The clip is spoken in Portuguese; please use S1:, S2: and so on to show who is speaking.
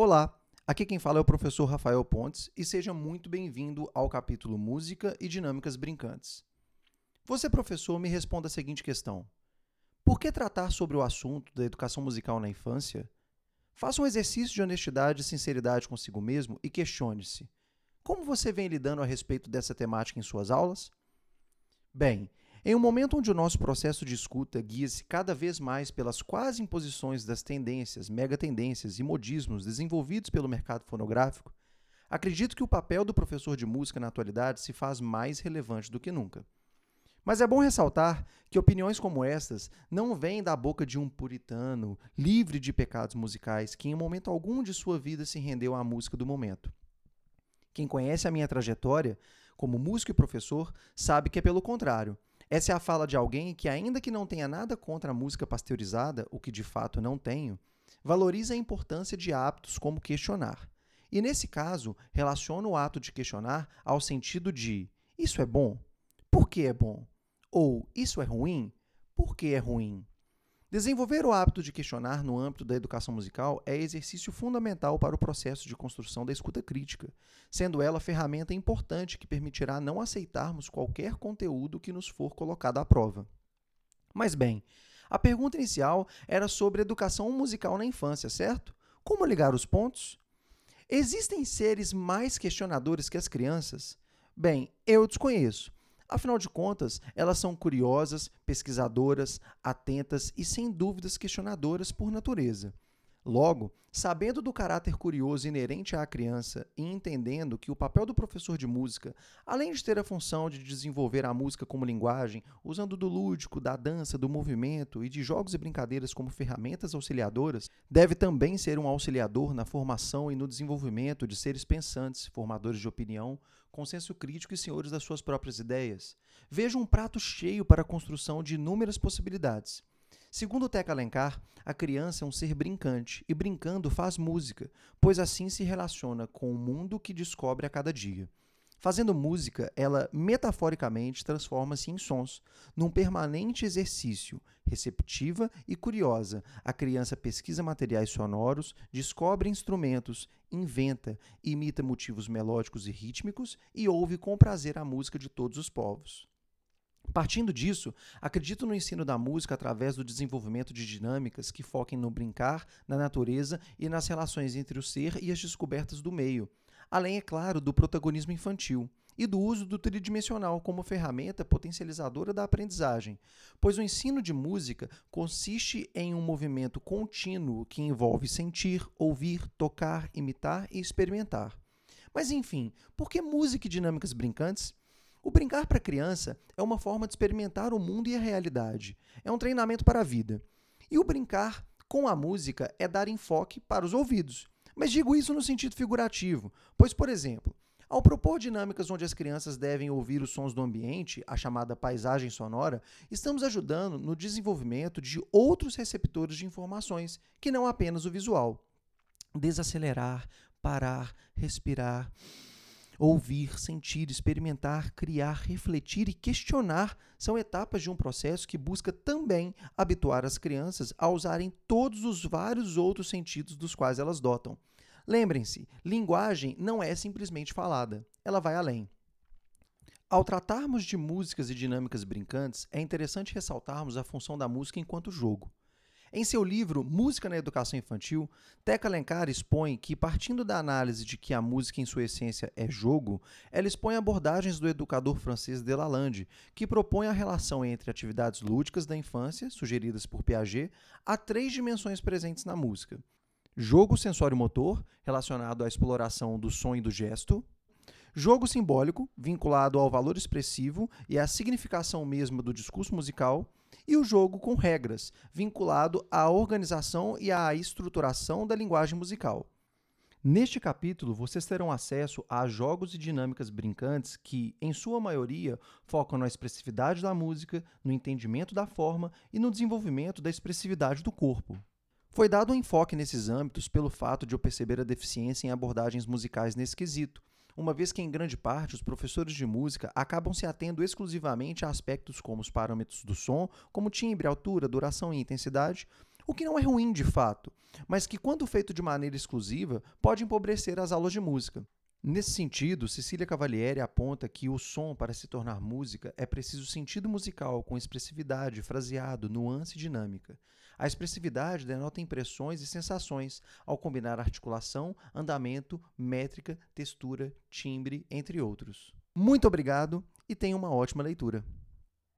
S1: Olá, aqui quem fala é o professor Rafael Pontes e seja muito bem-vindo ao capítulo Música e Dinâmicas Brincantes. Você, professor, me responda a seguinte questão: Por que tratar sobre o assunto da educação musical na infância? Faça um exercício de honestidade e sinceridade consigo mesmo e questione-se: Como você vem lidando a respeito dessa temática em suas aulas? Bem, em um momento onde o nosso processo de escuta guia-se cada vez mais pelas quase imposições das tendências, megatendências e modismos desenvolvidos pelo mercado fonográfico, acredito que o papel do professor de música na atualidade se faz mais relevante do que nunca. Mas é bom ressaltar que opiniões como estas não vêm da boca de um puritano, livre de pecados musicais, que em momento algum de sua vida se rendeu à música do momento. Quem conhece a minha trajetória como músico e professor sabe que é pelo contrário. Essa é a fala de alguém que, ainda que não tenha nada contra a música pasteurizada, o que de fato não tenho, valoriza a importância de hábitos como questionar. E nesse caso, relaciona o ato de questionar ao sentido de: isso é bom? Por que é bom? Ou isso é ruim? Por que é ruim? Desenvolver o hábito de questionar no âmbito da educação musical é exercício fundamental para o processo de construção da escuta crítica, sendo ela ferramenta importante que permitirá não aceitarmos qualquer conteúdo que nos for colocado à prova. Mas bem, a pergunta inicial era sobre educação musical na infância, certo? Como ligar os pontos? Existem seres mais questionadores que as crianças? Bem, eu desconheço. Afinal de contas, elas são curiosas, pesquisadoras, atentas e sem dúvidas questionadoras por natureza. Logo, sabendo do caráter curioso inerente à criança e entendendo que o papel do professor de música, além de ter a função de desenvolver a música como linguagem, usando do lúdico, da dança, do movimento e de jogos e brincadeiras como ferramentas auxiliadoras, deve também ser um auxiliador na formação e no desenvolvimento de seres pensantes, formadores de opinião, com senso crítico e senhores das suas próprias ideias. Veja um prato cheio para a construção de inúmeras possibilidades. Segundo Teca Alencar, a criança é um ser brincante e brincando faz música, pois assim se relaciona com o mundo que descobre a cada dia. Fazendo música, ela metaforicamente transforma-se em sons, num permanente exercício, receptiva e curiosa. A criança pesquisa materiais sonoros, descobre instrumentos, inventa, imita motivos melódicos e rítmicos e ouve com prazer a música de todos os povos. Partindo disso, acredito no ensino da música através do desenvolvimento de dinâmicas que foquem no brincar, na natureza e nas relações entre o ser e as descobertas do meio, além, é claro, do protagonismo infantil e do uso do tridimensional como ferramenta potencializadora da aprendizagem, pois o ensino de música consiste em um movimento contínuo que envolve sentir, ouvir, tocar, imitar e experimentar. Mas enfim, por que música e dinâmicas brincantes? O brincar para a criança é uma forma de experimentar o mundo e a realidade. É um treinamento para a vida. E o brincar com a música é dar enfoque para os ouvidos. Mas digo isso no sentido figurativo, pois, por exemplo, ao propor dinâmicas onde as crianças devem ouvir os sons do ambiente, a chamada paisagem sonora, estamos ajudando no desenvolvimento de outros receptores de informações, que não apenas o visual. Desacelerar, parar, respirar Ouvir, sentir, experimentar, criar, refletir e questionar são etapas de um processo que busca também habituar as crianças a usarem todos os vários outros sentidos dos quais elas dotam. Lembrem-se, linguagem não é simplesmente falada, ela vai além. Ao tratarmos de músicas e dinâmicas brincantes, é interessante ressaltarmos a função da música enquanto jogo. Em seu livro Música na Educação Infantil, Teca Alencar expõe que, partindo da análise de que a música em sua essência é jogo, ela expõe abordagens do educador francês Delalande, que propõe a relação entre atividades lúdicas da infância, sugeridas por Piaget, a três dimensões presentes na música. Jogo sensório-motor, relacionado à exploração do som e do gesto, jogo simbólico, vinculado ao valor expressivo e à significação mesma do discurso musical, e o jogo com regras, vinculado à organização e à estruturação da linguagem musical. Neste capítulo, vocês terão acesso a jogos e dinâmicas brincantes que, em sua maioria, focam na expressividade da música, no entendimento da forma e no desenvolvimento da expressividade do corpo. Foi dado um enfoque nesses âmbitos pelo fato de eu perceber a deficiência em abordagens musicais nesse quesito, uma vez que, em grande parte, os professores de música acabam se atendo exclusivamente a aspectos como os parâmetros do som, como timbre, altura, duração e intensidade, o que não é ruim de fato, mas que, quando feito de maneira exclusiva, pode empobrecer as aulas de música. Nesse sentido, Cecília Cavalieri aponta que o som, para se tornar música, é preciso sentido musical com expressividade, fraseado, nuance e dinâmica. A expressividade denota impressões e sensações, ao combinar articulação, andamento, métrica, textura, timbre, entre outros. Muito obrigado e tenha uma ótima leitura.